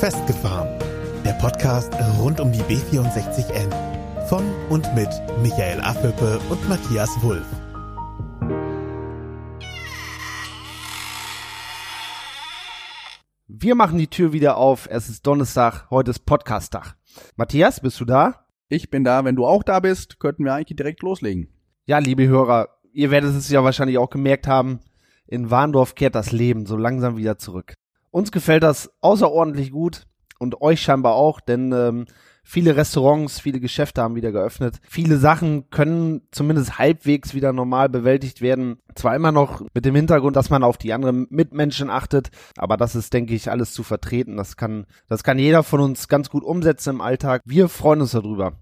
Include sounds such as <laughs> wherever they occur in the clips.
Festgefahren. Der Podcast rund um die B64N. Von und mit Michael Affelpe und Matthias Wulff. Wir machen die Tür wieder auf. Es ist Donnerstag, heute ist Podcast-Tag. Matthias, bist du da? Ich bin da. Wenn du auch da bist, könnten wir eigentlich direkt loslegen. Ja, liebe Hörer, ihr werdet es ja wahrscheinlich auch gemerkt haben. In Warndorf kehrt das Leben so langsam wieder zurück. Uns gefällt das außerordentlich gut und euch scheinbar auch, denn ähm, viele Restaurants, viele Geschäfte haben wieder geöffnet. Viele Sachen können zumindest halbwegs wieder normal bewältigt werden. Zwar immer noch mit dem Hintergrund, dass man auf die anderen Mitmenschen achtet, aber das ist, denke ich, alles zu vertreten. Das kann, das kann jeder von uns ganz gut umsetzen im Alltag. Wir freuen uns darüber.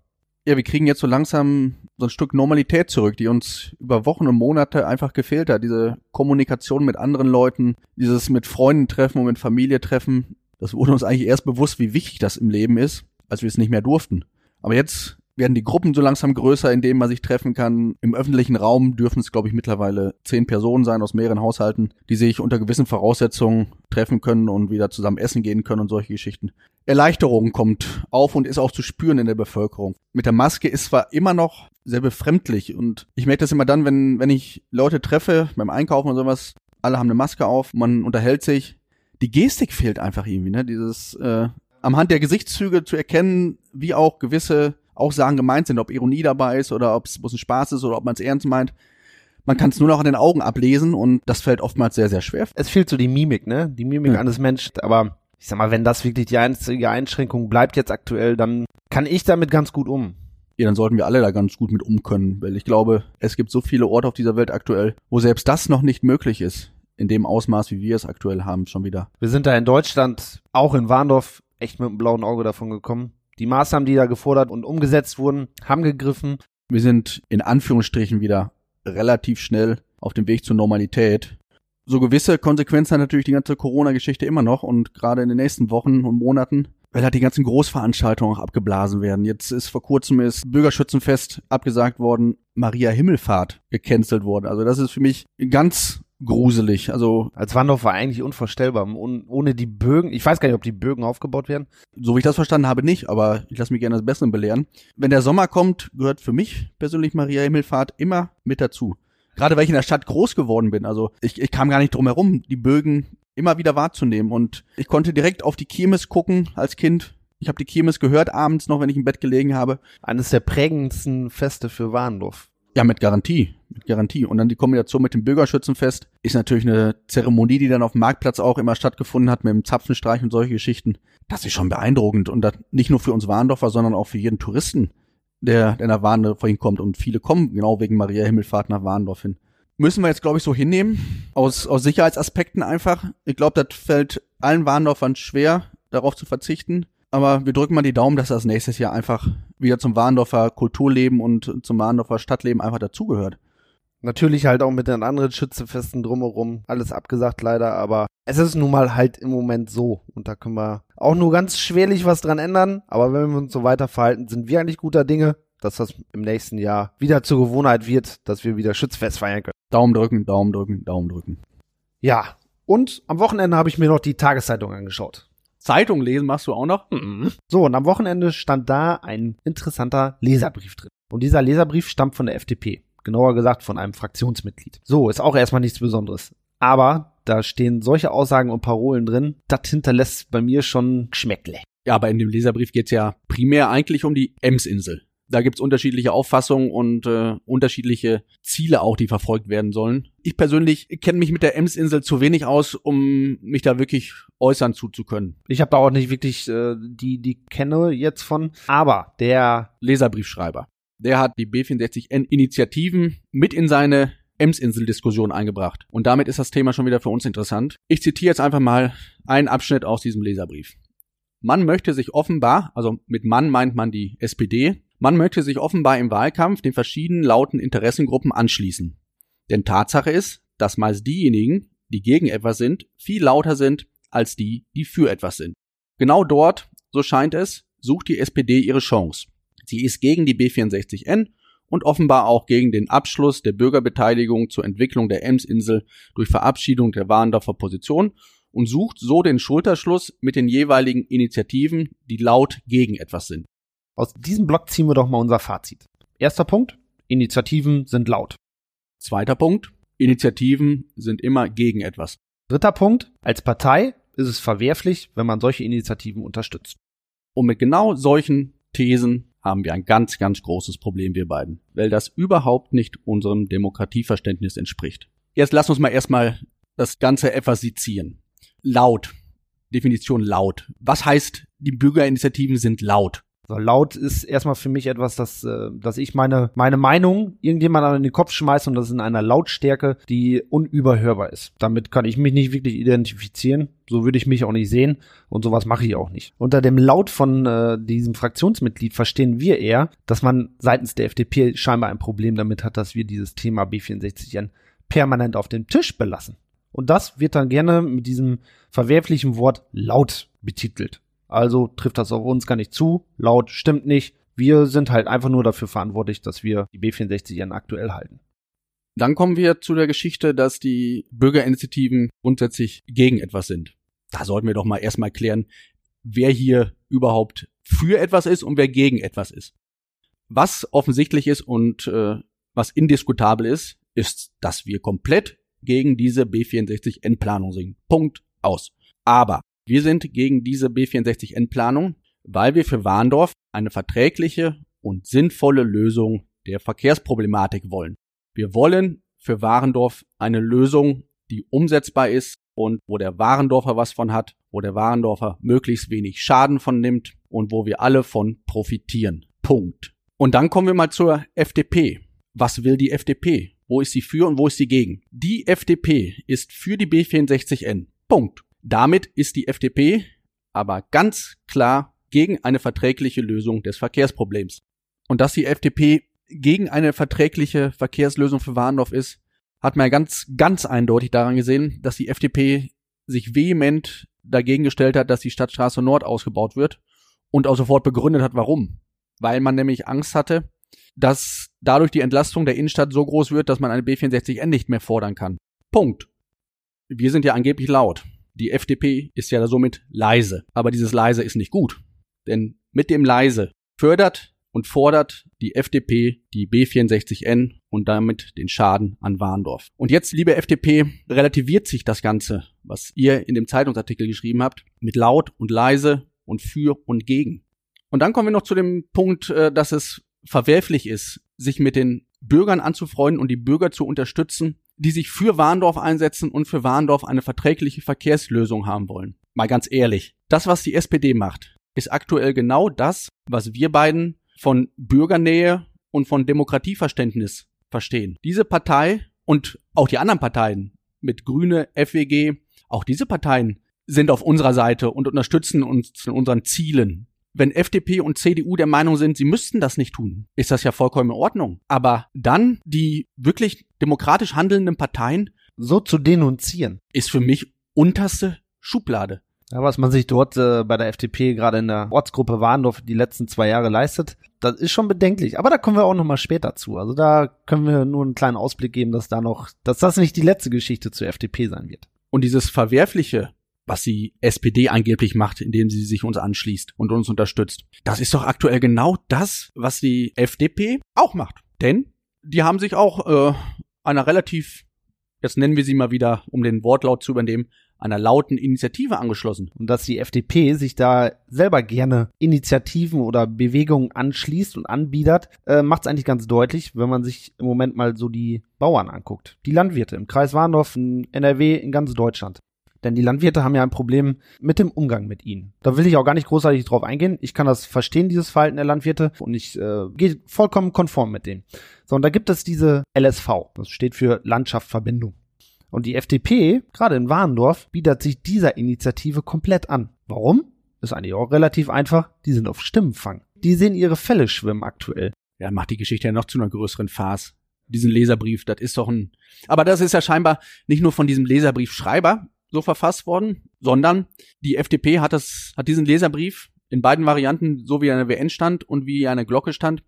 Ja, wir kriegen jetzt so langsam so ein Stück Normalität zurück, die uns über Wochen und Monate einfach gefehlt hat. Diese Kommunikation mit anderen Leuten, dieses mit Freunden treffen und mit Familie treffen. Das wurde uns eigentlich erst bewusst, wie wichtig das im Leben ist, als wir es nicht mehr durften. Aber jetzt werden die Gruppen so langsam größer, in denen man sich treffen kann. Im öffentlichen Raum dürfen es, glaube ich, mittlerweile zehn Personen sein aus mehreren Haushalten, die sich unter gewissen Voraussetzungen treffen können und wieder zusammen essen gehen können und solche Geschichten. Erleichterung kommt auf und ist auch zu spüren in der Bevölkerung. Mit der Maske ist zwar immer noch sehr befremdlich und ich merke das immer dann, wenn, wenn ich Leute treffe beim Einkaufen und sowas, alle haben eine Maske auf, man unterhält sich. Die Gestik fehlt einfach irgendwie, ne? Dieses äh, am Hand der Gesichtszüge zu erkennen, wie auch gewisse Aussagen gemeint sind, ob Ironie dabei ist oder ob es bloß ein Spaß ist oder ob man es ernst meint. Man kann es nur noch an den Augen ablesen und das fällt oftmals sehr, sehr schwer. Es fehlt so die Mimik, ne? Die Mimik Ja. eines Menschen. Aber ich sag mal, wenn das wirklich die einzige Einschränkung bleibt jetzt aktuell, dann kann ich damit ganz gut um. Ja, dann sollten wir alle da ganz gut mit um können, weil ich glaube, es gibt so viele Orte auf dieser Welt aktuell, wo selbst das noch nicht möglich ist. In dem Ausmaß, wie wir es aktuell haben, schon wieder. Wir sind da in Deutschland, auch in Warndorf, echt mit einem blauen Auge davon gekommen. Die Maßnahmen, die da gefordert und umgesetzt wurden, haben gegriffen. Wir sind in Anführungsstrichen wieder relativ schnell auf dem Weg zur Normalität. So gewisse Konsequenzen hat natürlich die ganze Corona-Geschichte immer noch und gerade in den nächsten Wochen und Monaten, weil halt die ganzen Großveranstaltungen auch abgeblasen werden. Jetzt ist vor kurzem ist Bürgerschützenfest abgesagt worden, Maria Himmelfahrt gecancelt worden. Also das ist für mich ganz gruselig. Also Als Warndorf war eigentlich unvorstellbar. Un ohne die Bögen, ich weiß gar nicht, ob die Bögen aufgebaut werden. so wie ich das verstanden habe, nicht, aber ich lasse mich gerne das Besseren belehren. Wenn der Sommer kommt, gehört für mich persönlich Maria Himmelfahrt immer mit dazu. Gerade weil ich in der Stadt groß geworden bin. Also ich, ich kam gar nicht drum herum, die Bögen immer wieder wahrzunehmen. Und ich konnte direkt auf die Kirmes gucken als Kind. Ich habe die Kirmes gehört abends noch, wenn ich im Bett gelegen habe. Eines der prägendsten Feste für Warndorf. Ja, mit Garantie. Mit Garantie. Und dann die Kombination mit dem Bürgerschützenfest ist natürlich eine Zeremonie, die dann auf dem Marktplatz auch immer stattgefunden hat, mit dem Zapfenstreich und solche Geschichten. Das ist schon beeindruckend. Und das nicht nur für uns Warndorfer, sondern auch für jeden Touristen, der, der nach Warndorf hinkommt. Und viele kommen genau wegen Maria Himmelfahrt nach Warndorf hin. Müssen wir jetzt, glaube ich, so hinnehmen. Aus, aus Sicherheitsaspekten einfach. Ich glaube, das fällt allen Warndorfern schwer, darauf zu verzichten. Aber wir drücken mal die Daumen, dass das nächstes Jahr einfach wieder zum Warndorfer Kulturleben und zum Warndorfer Stadtleben einfach dazugehört. Natürlich halt auch mit den anderen Schützefesten drumherum. Alles abgesagt leider, aber es ist nun mal halt im Moment so. Und da können wir auch nur ganz schwerlich was dran ändern. Aber wenn wir uns so weiter verhalten, sind wir eigentlich guter Dinge, dass das im nächsten Jahr wieder zur Gewohnheit wird, dass wir wieder Schützfest feiern können. Daumen drücken, Daumen drücken, Daumen drücken. Ja. Und am Wochenende habe ich mir noch die Tageszeitung angeschaut. Zeitung lesen machst du auch noch? So, und am Wochenende stand da ein interessanter Leserbrief drin. Und dieser Leserbrief stammt von der FDP. Genauer gesagt von einem Fraktionsmitglied. So, ist auch erstmal nichts Besonderes. Aber da stehen solche Aussagen und Parolen drin, das hinterlässt bei mir schon Geschmäckle. Ja, aber in dem Leserbrief geht's ja primär eigentlich um die Emsinsel. Da gibt's unterschiedliche Auffassungen und äh, unterschiedliche Ziele auch, die verfolgt werden sollen. Ich persönlich kenne mich mit der Emsinsel zu wenig aus, um mich da wirklich äußern zuzukönnen. Ich habe da auch nicht wirklich äh, die, die kenne jetzt von. Aber der Leserbriefschreiber. Der hat die B64N-Initiativen mit in seine Emsinsel-Diskussion eingebracht. Und damit ist das Thema schon wieder für uns interessant. Ich zitiere jetzt einfach mal einen Abschnitt aus diesem Leserbrief. Man möchte sich offenbar, also mit Mann meint man die SPD, man möchte sich offenbar im Wahlkampf den verschiedenen lauten Interessengruppen anschließen. Denn Tatsache ist, dass meist diejenigen, die gegen etwas sind, viel lauter sind als die, die für etwas sind. Genau dort, so scheint es, sucht die SPD ihre Chance. Sie ist gegen die B64N und offenbar auch gegen den Abschluss der Bürgerbeteiligung zur Entwicklung der Emsinsel durch Verabschiedung der Warndorfer Position und sucht so den Schulterschluss mit den jeweiligen Initiativen, die laut gegen etwas sind. Aus diesem Block ziehen wir doch mal unser Fazit. Erster Punkt, Initiativen sind laut. Zweiter Punkt, Initiativen sind immer gegen etwas. Dritter Punkt, als Partei ist es verwerflich, wenn man solche Initiativen unterstützt. Und mit genau solchen Thesen haben wir ein ganz, ganz großes Problem, wir beiden, weil das überhaupt nicht unserem Demokratieverständnis entspricht. Jetzt lass uns mal erstmal das Ganze etwas sezieren. Laut. Definition laut. Was heißt, die Bürgerinitiativen sind laut? So, laut ist erstmal für mich etwas, dass, äh, dass ich meine, meine Meinung irgendjemand in den Kopf schmeiße und das in einer Lautstärke, die unüberhörbar ist. Damit kann ich mich nicht wirklich identifizieren. So würde ich mich auch nicht sehen und sowas mache ich auch nicht. Unter dem Laut von äh, diesem Fraktionsmitglied verstehen wir eher, dass man seitens der FDP scheinbar ein Problem damit hat, dass wir dieses Thema B64N permanent auf dem Tisch belassen. Und das wird dann gerne mit diesem verwerflichen Wort laut betitelt. Also trifft das auf uns gar nicht zu. Laut stimmt nicht. Wir sind halt einfach nur dafür verantwortlich, dass wir die B64N aktuell halten. Dann kommen wir zu der Geschichte, dass die Bürgerinitiativen grundsätzlich gegen etwas sind. Da sollten wir doch mal erstmal klären, wer hier überhaupt für etwas ist und wer gegen etwas ist. Was offensichtlich ist und äh, was indiskutabel ist, ist, dass wir komplett gegen diese B64N-Planung sind. Punkt aus. Aber wir sind gegen diese B64N-Planung, weil wir für Warndorf eine verträgliche und sinnvolle Lösung der Verkehrsproblematik wollen. Wir wollen für Warendorf eine Lösung, die umsetzbar ist und wo der Warendorfer was von hat, wo der Warendorfer möglichst wenig Schaden von nimmt und wo wir alle von profitieren. Punkt. Und dann kommen wir mal zur FDP. Was will die FDP? Wo ist sie für und wo ist sie gegen? Die FDP ist für die B64N. Punkt. Damit ist die FDP aber ganz klar gegen eine verträgliche Lösung des Verkehrsproblems. Und dass die FDP gegen eine verträgliche Verkehrslösung für Warndorf ist, hat man ja ganz, ganz eindeutig daran gesehen, dass die FDP sich vehement dagegen gestellt hat, dass die Stadtstraße Nord ausgebaut wird und auch sofort begründet hat, warum. Weil man nämlich Angst hatte, dass dadurch die Entlastung der Innenstadt so groß wird, dass man eine B64N nicht mehr fordern kann. Punkt. Wir sind ja angeblich laut. Die FDP ist ja somit leise. Aber dieses leise ist nicht gut. Denn mit dem leise fördert und fordert die FDP die B64N und damit den Schaden an Warndorf. Und jetzt, liebe FDP, relativiert sich das Ganze, was ihr in dem Zeitungsartikel geschrieben habt, mit laut und leise und für und gegen. Und dann kommen wir noch zu dem Punkt, äh, dass es verwerflich ist, sich mit den Bürgern anzufreunden und die Bürger zu unterstützen, die sich für Warndorf einsetzen und für Warndorf eine verträgliche Verkehrslösung haben wollen. Mal ganz ehrlich, das, was die SPD macht, ist aktuell genau das, was wir beiden von Bürgernähe und von Demokratieverständnis verstehen. Diese Partei und auch die anderen Parteien mit Grüne, FWG, auch diese Parteien sind auf unserer Seite und unterstützen uns in unseren Zielen wenn FDP und CDU der Meinung sind, sie müssten das nicht tun, ist das ja vollkommen in Ordnung. Aber dann die wirklich demokratisch handelnden Parteien so zu denunzieren, ist für mich unterste Schublade. Ja, was man sich dort äh, bei der FDP gerade in der Ortsgruppe Warndorf die letzten zwei Jahre leistet, das ist schon bedenklich. Aber da kommen wir auch noch mal später zu. Also da können wir nur einen kleinen Ausblick geben, dass da noch, dass das nicht die letzte Geschichte zur FDP sein wird. Und dieses Verwerfliche was die SPD angeblich macht, indem sie sich uns anschließt und uns unterstützt. Das ist doch aktuell genau das, was die FDP auch macht. Denn die haben sich auch äh, einer relativ, jetzt nennen wir sie mal wieder, um den Wortlaut zu übernehmen, einer lauten Initiative angeschlossen. Und dass die FDP sich da selber gerne Initiativen oder Bewegungen anschließt und anbiedert, äh, macht es eigentlich ganz deutlich, wenn man sich im Moment mal so die Bauern anguckt. Die Landwirte im Kreis Warndorf, in NRW, in ganz Deutschland. Denn die Landwirte haben ja ein Problem mit dem Umgang mit ihnen. Da will ich auch gar nicht großartig drauf eingehen. Ich kann das verstehen, dieses Verhalten der Landwirte. Und ich äh, gehe vollkommen konform mit denen. So, und da gibt es diese LSV. Das steht für Landschaftsverbindung. Und die FDP, gerade in Warendorf, bietet sich dieser Initiative komplett an. Warum? Ist eigentlich auch relativ einfach. Die sind auf Stimmenfang. Die sehen ihre Fälle schwimmen aktuell. Ja, macht die Geschichte ja noch zu einer größeren Farce diesen Leserbrief, das ist doch ein. Aber das ist ja scheinbar nicht nur von diesem Leserbriefschreiber, so verfasst worden, sondern die FDP hat das, hat diesen Leserbrief in beiden Varianten, so wie er in der WN stand und wie er in der Glocke stand,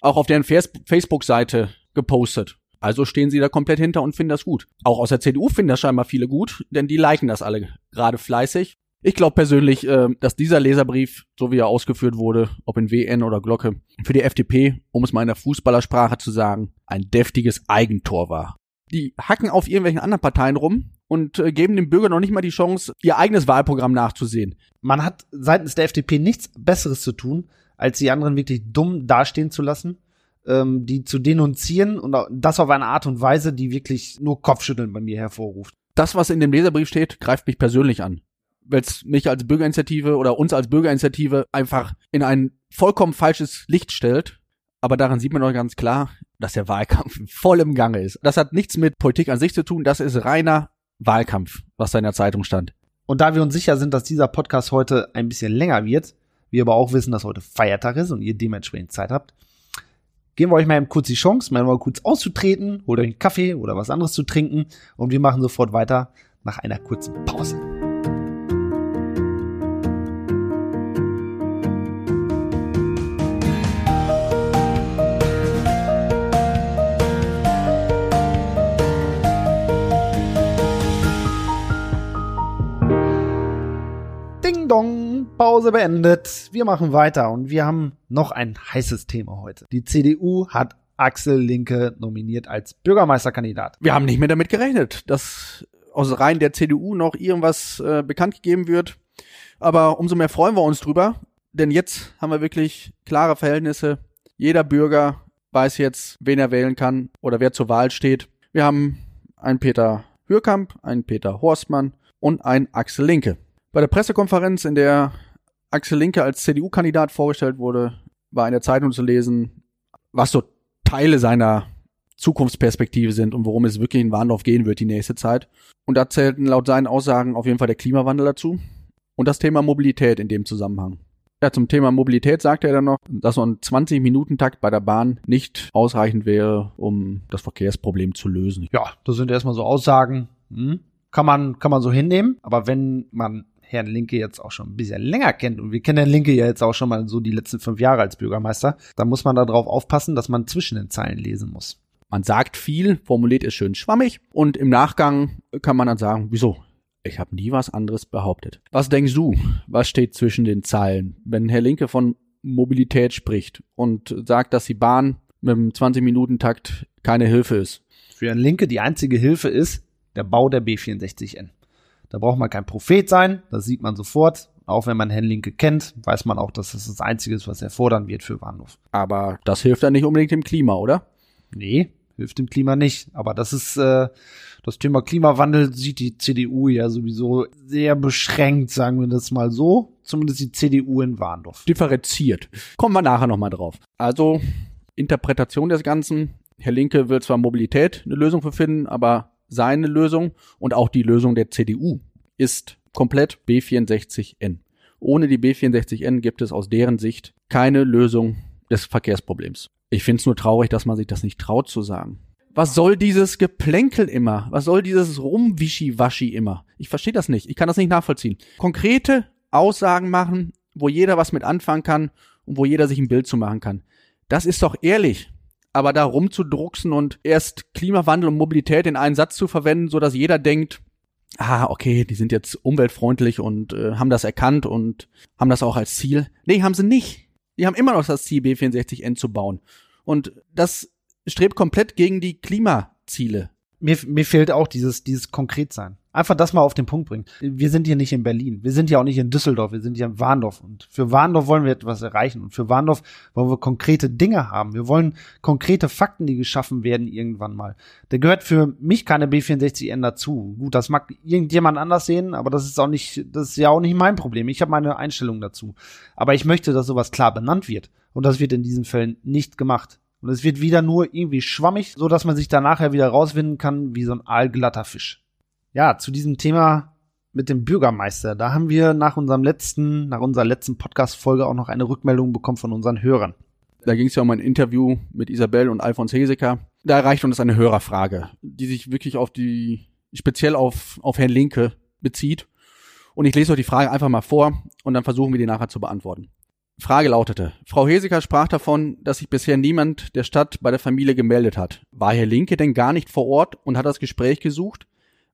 auch auf deren Facebook-Seite gepostet. Also stehen sie da komplett hinter und finden das gut. Auch aus der CDU finden das scheinbar viele gut, denn die liken das alle gerade fleißig. Ich glaube persönlich, äh, dass dieser Leserbrief, so wie er ausgeführt wurde, ob in WN oder Glocke, für die FDP, um es mal in der Fußballersprache zu sagen, ein deftiges Eigentor war. Die hacken auf irgendwelchen anderen Parteien rum und äh, geben dem Bürger noch nicht mal die Chance, ihr eigenes Wahlprogramm nachzusehen. Man hat seitens der FDP nichts Besseres zu tun, als die anderen wirklich dumm dastehen zu lassen, ähm, die zu denunzieren und das auf eine Art und Weise, die wirklich nur Kopfschütteln bei mir hervorruft. Das, was in dem Leserbrief steht, greift mich persönlich an weil es mich als Bürgerinitiative oder uns als Bürgerinitiative einfach in ein vollkommen falsches Licht stellt. Aber daran sieht man doch ganz klar, dass der Wahlkampf <laughs> voll im Gange ist. Das hat nichts mit Politik an sich zu tun, das ist reiner Wahlkampf, was da in der Zeitung stand. Und da wir uns sicher sind, dass dieser Podcast heute ein bisschen länger wird, wir aber auch wissen, dass heute Feiertag ist und ihr dementsprechend Zeit habt, geben wir euch mal eben kurz die Chance, mal kurz auszutreten, holt euch einen Kaffee oder was anderes zu trinken und wir machen sofort weiter nach einer kurzen Pause. Pause beendet. Wir machen weiter und wir haben noch ein heißes Thema heute. Die CDU hat Axel Linke nominiert als Bürgermeisterkandidat. Wir haben nicht mehr damit gerechnet, dass aus Reihen der CDU noch irgendwas äh, bekannt gegeben wird. Aber umso mehr freuen wir uns drüber, denn jetzt haben wir wirklich klare Verhältnisse. Jeder Bürger weiß jetzt, wen er wählen kann oder wer zur Wahl steht. Wir haben einen Peter Hürkamp, einen Peter Horstmann und einen Axel Linke. Bei der Pressekonferenz, in der Axel Linke als CDU-Kandidat vorgestellt wurde, war in der Zeitung zu lesen, was so Teile seiner Zukunftsperspektive sind und worum es wirklich in Warndorf gehen wird die nächste Zeit. Und da zählten laut seinen Aussagen auf jeden Fall der Klimawandel dazu und das Thema Mobilität in dem Zusammenhang. Ja, zum Thema Mobilität sagte er dann noch, dass so ein 20-Minuten-Takt bei der Bahn nicht ausreichend wäre, um das Verkehrsproblem zu lösen. Ja, das sind erstmal so Aussagen. Hm? Kann man, kann man so hinnehmen. Aber wenn man Herrn Linke jetzt auch schon ein bisschen länger kennt und wir kennen Herrn Linke ja jetzt auch schon mal so die letzten fünf Jahre als Bürgermeister, dann muss man darauf aufpassen, dass man zwischen den Zeilen lesen muss. Man sagt viel, formuliert ist schön schwammig und im Nachgang kann man dann sagen, wieso? Ich habe nie was anderes behauptet. Was denkst du? Was steht zwischen den Zeilen? Wenn Herr Linke von Mobilität spricht und sagt, dass die Bahn mit dem 20-Minuten-Takt keine Hilfe ist. Für Herrn Linke die einzige Hilfe ist der Bau der B64N. Da braucht man kein Prophet sein, das sieht man sofort. Auch wenn man Herrn Linke kennt, weiß man auch, dass das das Einzige ist, was er fordern wird für Warnhof. Aber das hilft ja nicht unbedingt dem Klima, oder? Nee, hilft dem Klima nicht. Aber das ist äh, das Thema Klimawandel sieht die CDU ja sowieso sehr beschränkt, sagen wir das mal so. Zumindest die CDU in Warndorf. Differenziert. Kommen wir nachher nochmal drauf. Also Interpretation des Ganzen. Herr Linke will zwar Mobilität eine Lösung für finden, aber seine Lösung und auch die Lösung der CDU ist komplett B64N. Ohne die B64N gibt es aus deren Sicht keine Lösung des Verkehrsproblems. Ich finde es nur traurig, dass man sich das nicht traut zu sagen. Was soll dieses Geplänkel immer? Was soll dieses Rumwischiwaschi immer? Ich verstehe das nicht. Ich kann das nicht nachvollziehen. Konkrete Aussagen machen, wo jeder was mit anfangen kann und wo jeder sich ein Bild zu machen kann. Das ist doch ehrlich aber da rumzudrucksen und erst Klimawandel und Mobilität in einen Satz zu verwenden, so dass jeder denkt, ah, okay, die sind jetzt umweltfreundlich und äh, haben das erkannt und haben das auch als Ziel. Nee, haben sie nicht. Die haben immer noch das Ziel, B64N zu bauen. Und das strebt komplett gegen die Klimaziele. Mir, mir fehlt auch dieses, dieses Konkretsein. Einfach das mal auf den Punkt bringen. Wir sind hier nicht in Berlin. Wir sind ja auch nicht in Düsseldorf. Wir sind hier in Warndorf. Und für Warndorf wollen wir etwas erreichen. Und für Warndorf wollen wir konkrete Dinge haben. Wir wollen konkrete Fakten, die geschaffen werden irgendwann mal. Da gehört für mich keine B64N dazu. Gut, das mag irgendjemand anders sehen, aber das ist auch nicht, das ist ja auch nicht mein Problem. Ich habe meine Einstellung dazu. Aber ich möchte, dass sowas klar benannt wird. Und das wird in diesen Fällen nicht gemacht. Und es wird wieder nur irgendwie schwammig, so dass man sich da nachher wieder rauswinden kann wie so ein aalglatter Fisch ja, zu diesem Thema mit dem Bürgermeister. Da haben wir nach unserem letzten, nach unserer letzten Podcast-Folge auch noch eine Rückmeldung bekommen von unseren Hörern. Da ging es ja um ein Interview mit Isabel und Alfons Heseker. Da erreicht uns eine Hörerfrage, die sich wirklich auf die, speziell auf, auf Herrn Linke bezieht. Und ich lese euch die Frage einfach mal vor und dann versuchen wir die nachher zu beantworten. Frage lautete, Frau Heseker sprach davon, dass sich bisher niemand der Stadt bei der Familie gemeldet hat. War Herr Linke denn gar nicht vor Ort und hat das Gespräch gesucht?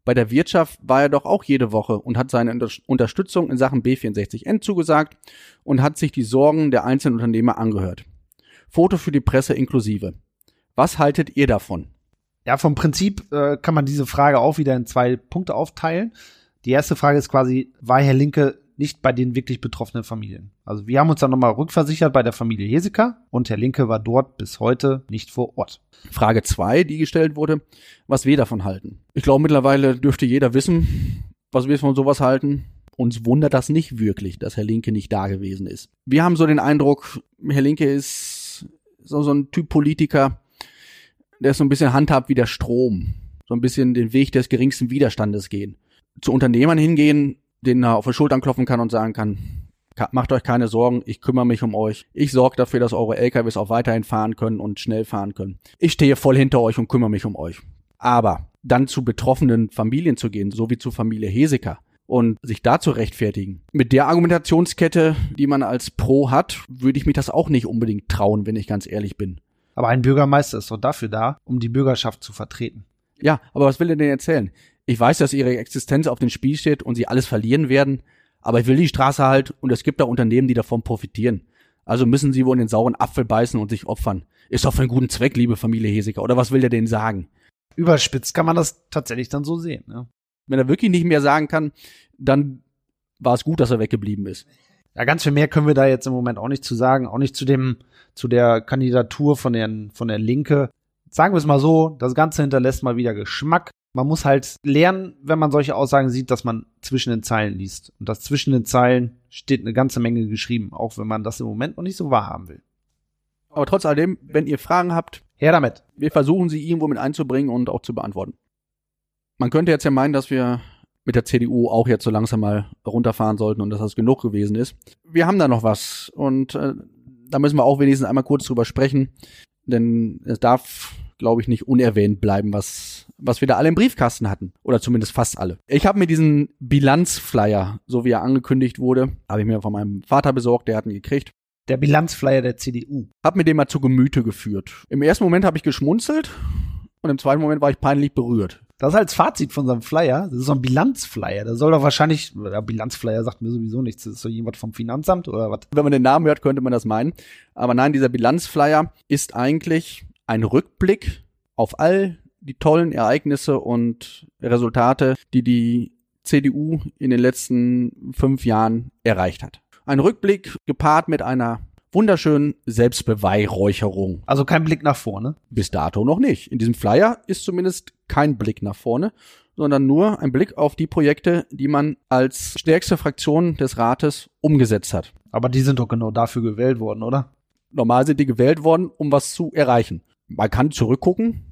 Bei der Wirtschaft war er doch auch jede Woche und hat seine Unterstützung in Sachen B64N zugesagt und hat sich die Sorgen der einzelnen Unternehmer angehört. Foto für die Presse inklusive. Was haltet ihr davon? Ja, vom Prinzip äh, kann man diese Frage auch wieder in zwei Punkte aufteilen. Die erste Frage ist quasi, war Herr Linke nicht bei den wirklich betroffenen Familien. Also wir haben uns dann nochmal rückversichert bei der Familie Heseker und Herr Linke war dort bis heute nicht vor Ort. Frage zwei, die gestellt wurde, was wir davon halten. Ich glaube, mittlerweile dürfte jeder wissen, was wir von sowas halten. Uns wundert das nicht wirklich, dass Herr Linke nicht da gewesen ist. Wir haben so den Eindruck, Herr Linke ist so, so ein Typ Politiker, der ist so ein bisschen handhabt wie der Strom. So ein bisschen den Weg des geringsten Widerstandes gehen. Zu Unternehmern hingehen, denen er auf die Schultern klopfen kann und sagen kann, macht euch keine Sorgen, ich kümmere mich um euch. Ich sorge dafür, dass eure LKWs auch weiterhin fahren können und schnell fahren können. Ich stehe voll hinter euch und kümmere mich um euch. Aber dann zu betroffenen Familien zu gehen, so wie zu Familie Heseker, und sich da zu rechtfertigen. Mit der Argumentationskette, die man als Pro hat, würde ich mich das auch nicht unbedingt trauen, wenn ich ganz ehrlich bin. Aber ein Bürgermeister ist doch dafür da, um die Bürgerschaft zu vertreten. Ja, aber was will er denn erzählen? Ich weiß, dass ihre Existenz auf dem Spiel steht und sie alles verlieren werden, aber ich will die Straße halt und es gibt da Unternehmen, die davon profitieren. Also müssen sie wohl in den sauren Apfel beißen und sich opfern. Ist doch für einen guten Zweck, liebe Familie Heseker. Oder was will der denen sagen? Überspitzt kann man das tatsächlich dann so sehen. Ne? Wenn er wirklich nicht mehr sagen kann, dann war es gut, dass er weggeblieben ist. Ja, ganz viel mehr können wir da jetzt im Moment auch nicht zu sagen, auch nicht zu dem, zu der Kandidatur von der, von der Linke. Sagen wir es mal so, das Ganze hinterlässt mal wieder Geschmack man muss halt lernen, wenn man solche Aussagen sieht, dass man zwischen den Zeilen liest. Und das zwischen den Zeilen steht eine ganze Menge geschrieben, auch wenn man das im Moment noch nicht so wahrhaben will. Aber trotz alledem, wenn ihr Fragen habt, her damit. Wir versuchen sie irgendwo mit einzubringen und auch zu beantworten. Man könnte jetzt ja meinen, dass wir mit der CDU auch jetzt so langsam mal runterfahren sollten und dass das genug gewesen ist. Wir haben da noch was und äh, da müssen wir auch wenigstens einmal kurz drüber sprechen, denn es darf glaube ich, nicht unerwähnt bleiben, was, was wir da alle im Briefkasten hatten. Oder zumindest fast alle. Ich habe mir diesen Bilanzflyer, so wie er angekündigt wurde, habe ich mir von meinem Vater besorgt, der hat ihn gekriegt. Der Bilanzflyer der CDU. Hab mir den mal zu Gemüte geführt. Im ersten Moment habe ich geschmunzelt und im zweiten Moment war ich peinlich berührt. Das ist als Fazit von seinem Flyer. Das ist so ein Bilanzflyer. Da soll doch wahrscheinlich, der Bilanzflyer sagt mir sowieso nichts. Das ist so jemand vom Finanzamt oder was? Wenn man den Namen hört, könnte man das meinen. Aber nein, dieser Bilanzflyer ist eigentlich ein Rückblick auf all die tollen Ereignisse und Resultate, die die CDU in den letzten fünf Jahren erreicht hat. Ein Rückblick gepaart mit einer wunderschönen Selbstbeweihräucherung. Also kein Blick nach vorne? Bis dato noch nicht. In diesem Flyer ist zumindest kein Blick nach vorne, sondern nur ein Blick auf die Projekte, die man als stärkste Fraktion des Rates umgesetzt hat. Aber die sind doch genau dafür gewählt worden, oder? Normal sind die gewählt worden, um was zu erreichen man kann zurückgucken,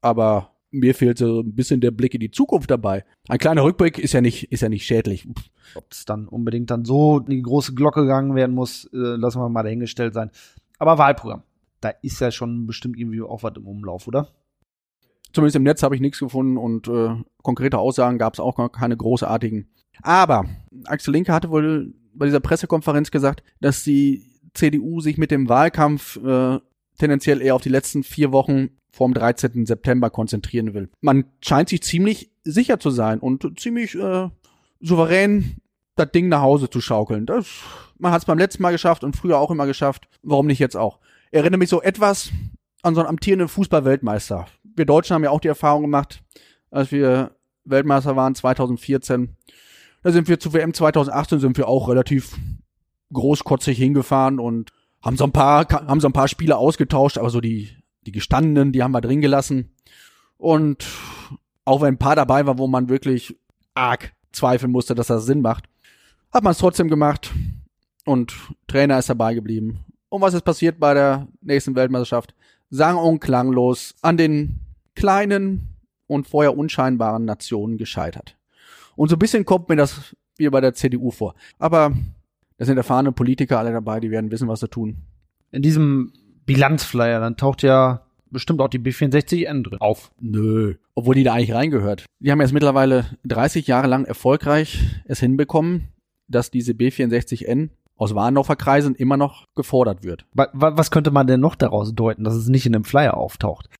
aber mir fehlt so ein bisschen der Blick in die Zukunft dabei. Ein kleiner Rückblick ist ja nicht, ist ja nicht schädlich. Ob es dann unbedingt dann so in die große Glocke gegangen werden muss, äh, lassen wir mal dahingestellt sein. Aber Wahlprogramm, da ist ja schon bestimmt irgendwie auch was im Umlauf, oder? Zumindest im Netz habe ich nichts gefunden und äh, konkrete Aussagen gab es auch noch keine großartigen. Aber Axel Linke hatte wohl bei dieser Pressekonferenz gesagt, dass die CDU sich mit dem Wahlkampf äh, tendenziell eher auf die letzten vier Wochen vorm 13. September konzentrieren will. Man scheint sich ziemlich sicher zu sein und ziemlich äh, souverän das Ding nach Hause zu schaukeln. Das, man hat es beim letzten Mal geschafft und früher auch immer geschafft. Warum nicht jetzt auch? Erinnere mich so etwas an so einen amtierenden Fußball-Weltmeister. Wir Deutschen haben ja auch die Erfahrung gemacht, als wir Weltmeister waren 2014. Da sind wir zu WM 2018 sind wir auch relativ großkotzig hingefahren und haben so ein paar, haben so ein paar Spiele ausgetauscht, aber so die, die gestandenen, die haben wir drin gelassen. Und auch wenn ein paar dabei war, wo man wirklich arg zweifeln musste, dass das Sinn macht, hat man es trotzdem gemacht. Und Trainer ist dabei geblieben. Und was ist passiert bei der nächsten Weltmeisterschaft? Sang und klanglos an den kleinen und vorher unscheinbaren Nationen gescheitert. Und so ein bisschen kommt mir das wie bei der CDU vor. Aber da sind erfahrene Politiker alle dabei, die werden wissen, was sie tun. In diesem Bilanzflyer, dann taucht ja bestimmt auch die B64N drin auf. Nö, obwohl die da eigentlich reingehört. Die haben jetzt mittlerweile 30 Jahre lang erfolgreich es hinbekommen, dass diese B64N aus Warndorfer Kreisen immer noch gefordert wird. Was könnte man denn noch daraus deuten, dass es nicht in dem Flyer auftaucht?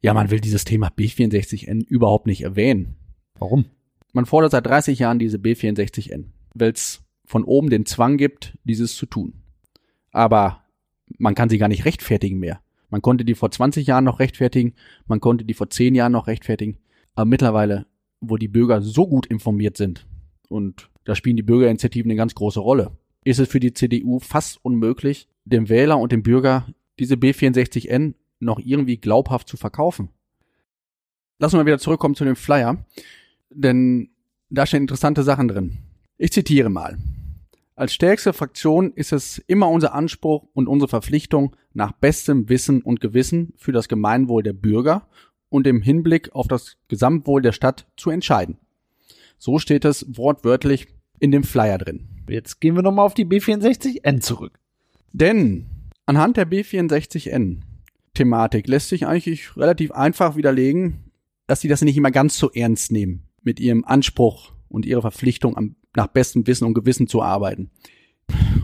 Ja, man will dieses Thema B64N überhaupt nicht erwähnen. Warum? Man fordert seit 30 Jahren diese B64N, weil es von oben den Zwang gibt, dieses zu tun. Aber man kann sie gar nicht rechtfertigen mehr. Man konnte die vor 20 Jahren noch rechtfertigen, man konnte die vor 10 Jahren noch rechtfertigen. Aber mittlerweile, wo die Bürger so gut informiert sind, und da spielen die Bürgerinitiativen eine ganz große Rolle, ist es für die CDU fast unmöglich, dem Wähler und dem Bürger diese B64N noch irgendwie glaubhaft zu verkaufen. Lassen wir wieder zurückkommen zu dem Flyer, denn da stehen interessante Sachen drin. Ich zitiere mal. Als stärkste Fraktion ist es immer unser Anspruch und unsere Verpflichtung, nach bestem Wissen und Gewissen für das Gemeinwohl der Bürger und im Hinblick auf das Gesamtwohl der Stadt zu entscheiden. So steht es wortwörtlich in dem Flyer drin. Jetzt gehen wir nochmal auf die B64N zurück. Denn anhand der B64N Thematik lässt sich eigentlich relativ einfach widerlegen, dass sie das nicht immer ganz so ernst nehmen mit ihrem Anspruch und ihrer Verpflichtung am nach bestem Wissen und Gewissen zu arbeiten.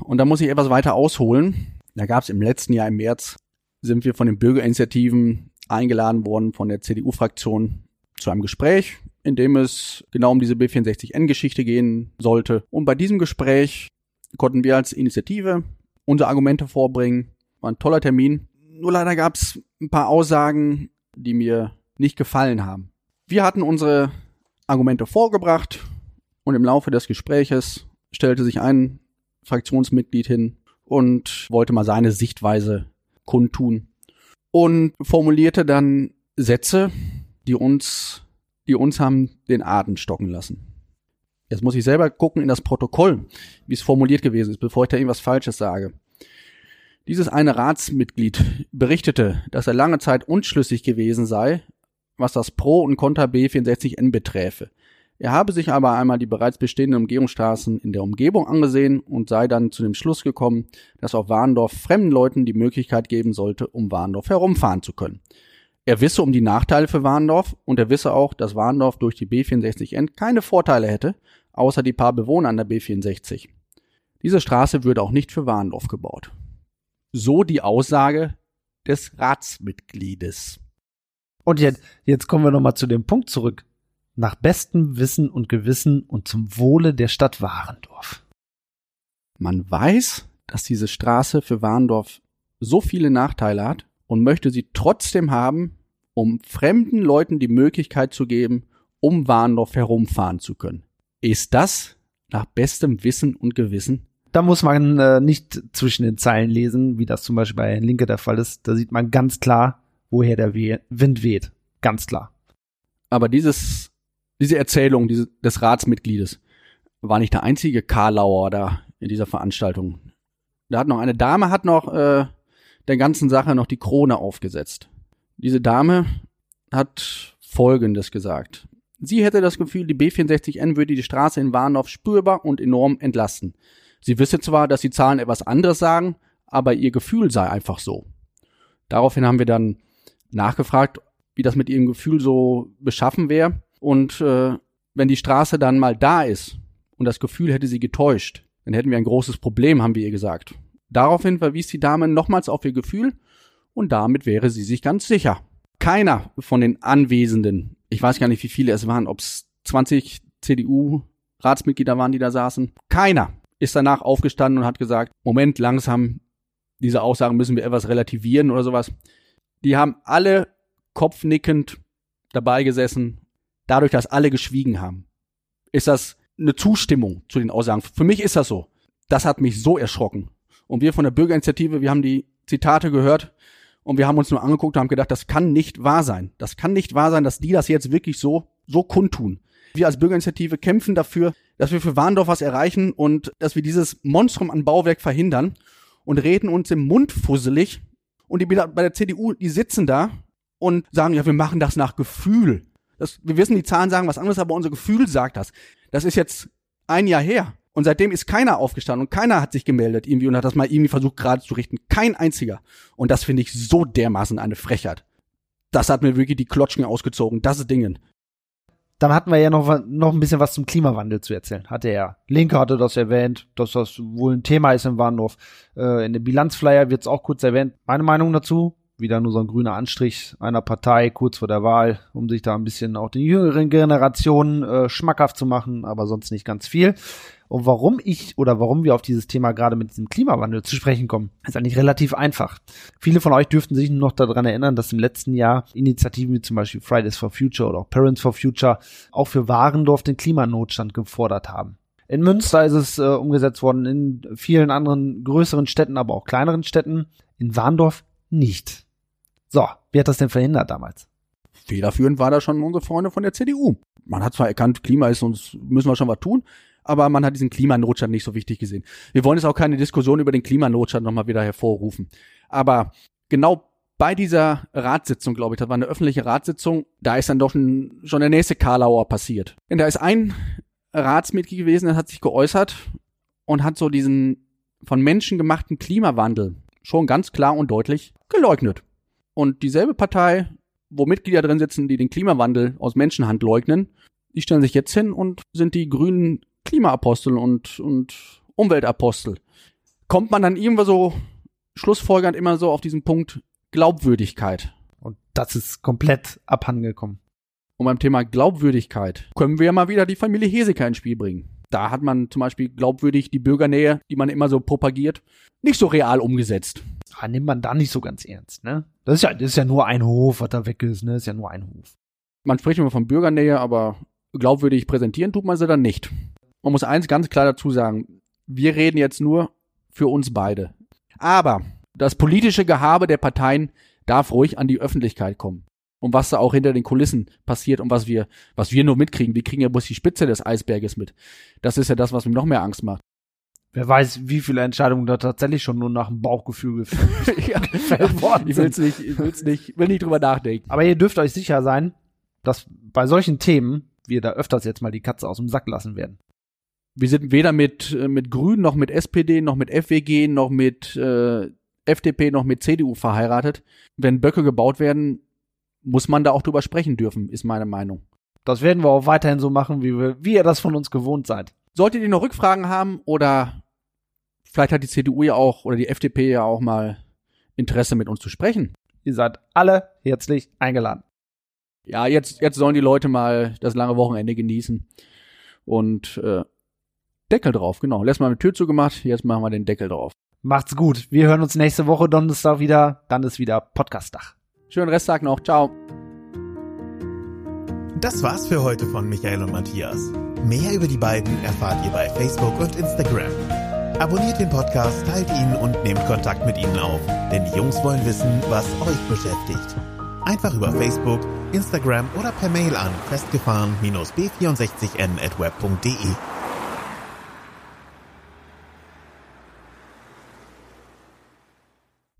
Und da muss ich etwas weiter ausholen. Da gab es im letzten Jahr im März, sind wir von den Bürgerinitiativen eingeladen worden von der CDU-Fraktion zu einem Gespräch, in dem es genau um diese B64N-Geschichte gehen sollte. Und bei diesem Gespräch konnten wir als Initiative unsere Argumente vorbringen. War ein toller Termin. Nur leider gab es ein paar Aussagen, die mir nicht gefallen haben. Wir hatten unsere Argumente vorgebracht und im Laufe des Gespräches stellte sich ein Fraktionsmitglied hin und wollte mal seine Sichtweise kundtun und formulierte dann Sätze, die uns, die uns haben den Atem stocken lassen. Jetzt muss ich selber gucken in das Protokoll, wie es formuliert gewesen ist, bevor ich da irgendwas Falsches sage. Dieses eine Ratsmitglied berichtete, dass er lange Zeit unschlüssig gewesen sei, was das Pro und Contra B64N beträfe. Er habe sich aber einmal die bereits bestehenden Umgehungsstraßen in der Umgebung angesehen und sei dann zu dem Schluss gekommen, dass auf Warndorf fremden Leuten die Möglichkeit geben sollte, um Warndorf herumfahren zu können. Er wisse um die Nachteile für Warndorf und er wisse auch, dass Warndorf durch die B64N keine Vorteile hätte, außer die paar Bewohner an der B64. Diese Straße würde auch nicht für Warndorf gebaut. So die Aussage des Ratsmitgliedes. Und jetzt, jetzt kommen wir nochmal zu dem Punkt zurück nach bestem Wissen und Gewissen und zum Wohle der Stadt Warendorf. Man weiß, dass diese Straße für Warendorf so viele Nachteile hat und möchte sie trotzdem haben, um fremden Leuten die Möglichkeit zu geben, um Warendorf herumfahren zu können. Ist das nach bestem Wissen und Gewissen? Da muss man äh, nicht zwischen den Zeilen lesen, wie das zum Beispiel bei Herrn Linke der Fall ist. Da sieht man ganz klar, woher der Wind weht. Ganz klar. Aber dieses diese Erzählung diese, des Ratsmitgliedes war nicht der einzige Karlauer da in dieser Veranstaltung. Da hat noch eine Dame hat noch äh, der ganzen Sache noch die Krone aufgesetzt. Diese Dame hat Folgendes gesagt. Sie hätte das Gefühl, die B64N würde die Straße in Warndorf spürbar und enorm entlasten. Sie wisse zwar, dass die Zahlen etwas anderes sagen, aber ihr Gefühl sei einfach so. Daraufhin haben wir dann nachgefragt, wie das mit ihrem Gefühl so beschaffen wäre. Und äh, wenn die Straße dann mal da ist und das Gefühl hätte sie getäuscht, dann hätten wir ein großes Problem, haben wir ihr gesagt. Daraufhin verwies die Dame nochmals auf ihr Gefühl und damit wäre sie sich ganz sicher. Keiner von den Anwesenden, ich weiß gar nicht, wie viele es waren, ob es 20 CDU-Ratsmitglieder waren, die da saßen, keiner ist danach aufgestanden und hat gesagt, Moment, langsam, diese Aussagen müssen wir etwas relativieren oder sowas. Die haben alle kopfnickend dabei gesessen dadurch, dass alle geschwiegen haben, ist das eine Zustimmung zu den Aussagen. Für mich ist das so. Das hat mich so erschrocken. Und wir von der Bürgerinitiative, wir haben die Zitate gehört und wir haben uns nur angeguckt und haben gedacht, das kann nicht wahr sein. Das kann nicht wahr sein, dass die das jetzt wirklich so, so kundtun. Wir als Bürgerinitiative kämpfen dafür, dass wir für Warndorf was erreichen und dass wir dieses Monstrum an Bauwerk verhindern und reden uns im Mund fusselig. Und die bei der CDU, die sitzen da und sagen, ja, wir machen das nach Gefühl. Das, wir wissen, die Zahlen sagen was anderes, aber unser Gefühl sagt das. Das ist jetzt ein Jahr her. Und seitdem ist keiner aufgestanden und keiner hat sich gemeldet irgendwie und hat das mal irgendwie versucht gerade zu richten. Kein einziger. Und das finde ich so dermaßen eine Frechheit. Das hat mir wirklich die Klotschen ausgezogen. Das ist Dingen. Dann hatten wir ja noch, noch ein bisschen was zum Klimawandel zu erzählen. Hatte er. Linke hatte das erwähnt, dass das wohl ein Thema ist in Warndorf. Äh, in dem Bilanzflyer wird es auch kurz erwähnt. Meine Meinung dazu, wieder nur so ein grüner Anstrich einer Partei kurz vor der Wahl, um sich da ein bisschen auch den jüngeren Generationen äh, schmackhaft zu machen, aber sonst nicht ganz viel. Und warum ich oder warum wir auf dieses Thema gerade mit diesem Klimawandel zu sprechen kommen, ist eigentlich relativ einfach. Viele von euch dürften sich noch daran erinnern, dass im letzten Jahr Initiativen wie zum Beispiel Fridays for Future oder auch Parents for Future auch für Warendorf den Klimanotstand gefordert haben. In Münster ist es äh, umgesetzt worden, in vielen anderen größeren Städten, aber auch kleineren Städten. In Warndorf nicht. So, wer hat das denn verhindert damals? Federführend war da schon unsere Freunde von der CDU. Man hat zwar erkannt, Klima ist uns, müssen wir schon was tun, aber man hat diesen Klimanotstand nicht so wichtig gesehen. Wir wollen jetzt auch keine Diskussion über den Klimanotstand nochmal wieder hervorrufen. Aber genau bei dieser Ratssitzung, glaube ich, das war eine öffentliche Ratssitzung, da ist dann doch ein, schon der nächste Karlauer passiert. Denn da ist ein Ratsmitglied gewesen, der hat sich geäußert und hat so diesen von Menschen gemachten Klimawandel schon ganz klar und deutlich geleugnet. Und dieselbe Partei, wo Mitglieder drin sitzen, die den Klimawandel aus Menschenhand leugnen, die stellen sich jetzt hin und sind die grünen Klimaapostel und, und Umweltapostel. Kommt man dann irgendwo so schlussfolgernd immer so auf diesen Punkt Glaubwürdigkeit. Und das ist komplett abhandengekommen. Und beim Thema Glaubwürdigkeit können wir ja mal wieder die Familie Heseker ins Spiel bringen. Da hat man zum Beispiel glaubwürdig die Bürgernähe, die man immer so propagiert, nicht so real umgesetzt. Ah, nimmt man da nicht so ganz ernst, ne? Das ist ja, das ist ja nur ein Hof, was da weg ist, ne? Das ist ja nur ein Hof. Man spricht immer von Bürgernähe, aber glaubwürdig präsentieren tut man sie dann nicht man muss eins ganz klar dazu sagen, wir reden jetzt nur für uns beide. Aber das politische Gehabe der Parteien darf ruhig an die Öffentlichkeit kommen. Und was da auch hinter den Kulissen passiert und was wir, was wir nur mitkriegen. Wir kriegen ja bloß die Spitze des Eisberges mit. Das ist ja das, was mir noch mehr Angst macht. Wer weiß, wie viele Entscheidungen da tatsächlich schon nur nach dem Bauchgefühl <laughs> gefällt worden ich will's nicht, ich will's nicht, will nicht drüber nachdenken. Aber ihr dürft euch sicher sein, dass bei solchen Themen wir da öfters jetzt mal die Katze aus dem Sack lassen werden wir sind weder mit, äh, mit Grünen noch mit SPD noch mit FWG noch mit äh, FDP noch mit CDU verheiratet. Wenn Böcke gebaut werden, muss man da auch drüber sprechen dürfen, ist meine Meinung. Das werden wir auch weiterhin so machen, wie, wir, wie ihr das von uns gewohnt seid. Solltet ihr noch Rückfragen haben oder vielleicht hat die CDU ja auch oder die FDP ja auch mal Interesse mit uns zu sprechen. Ihr seid alle herzlich eingeladen. Ja, jetzt, jetzt sollen die Leute mal das lange Wochenende genießen und äh, Deckel drauf, genau. Letztes Mal eine Tür zugemacht, jetzt machen wir den Deckel drauf. Macht's gut. Wir hören uns nächste Woche Donnerstag wieder. Dann ist wieder Podcast-Dach. Schönen Resttag noch. Ciao. Das war's für heute von Michael und Matthias. Mehr über die beiden erfahrt ihr bei Facebook und Instagram. Abonniert den Podcast, teilt ihn und nehmt Kontakt mit ihnen auf, denn die Jungs wollen wissen, was euch beschäftigt. Einfach über Facebook, Instagram oder per Mail an festgefahren-b64n at web.de.